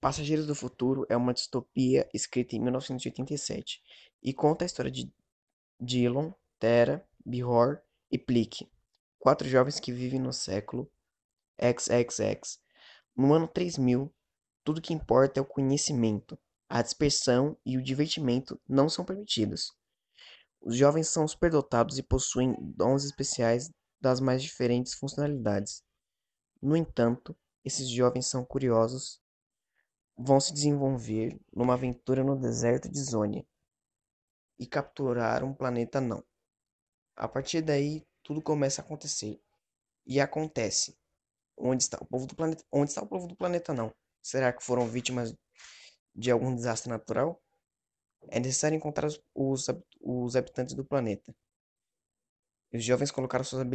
Passageiros do Futuro é uma distopia escrita em 1987 e conta a história de Dillon, Tara, Bihor e Plique, quatro jovens que vivem no século XXX. No ano 3000, tudo que importa é o conhecimento. A dispersão e o divertimento não são permitidos. Os jovens são superdotados e possuem dons especiais das mais diferentes funcionalidades. No entanto, esses jovens são curiosos vão se desenvolver numa aventura no deserto de Zônia e capturar um planeta não. A partir daí, tudo começa a acontecer. E acontece. Onde está o povo do planeta? Onde está o povo do planeta não? Será que foram vítimas de algum desastre natural? É necessário encontrar os, os, habitantes do planeta. Os jovens colocaram suas habilidades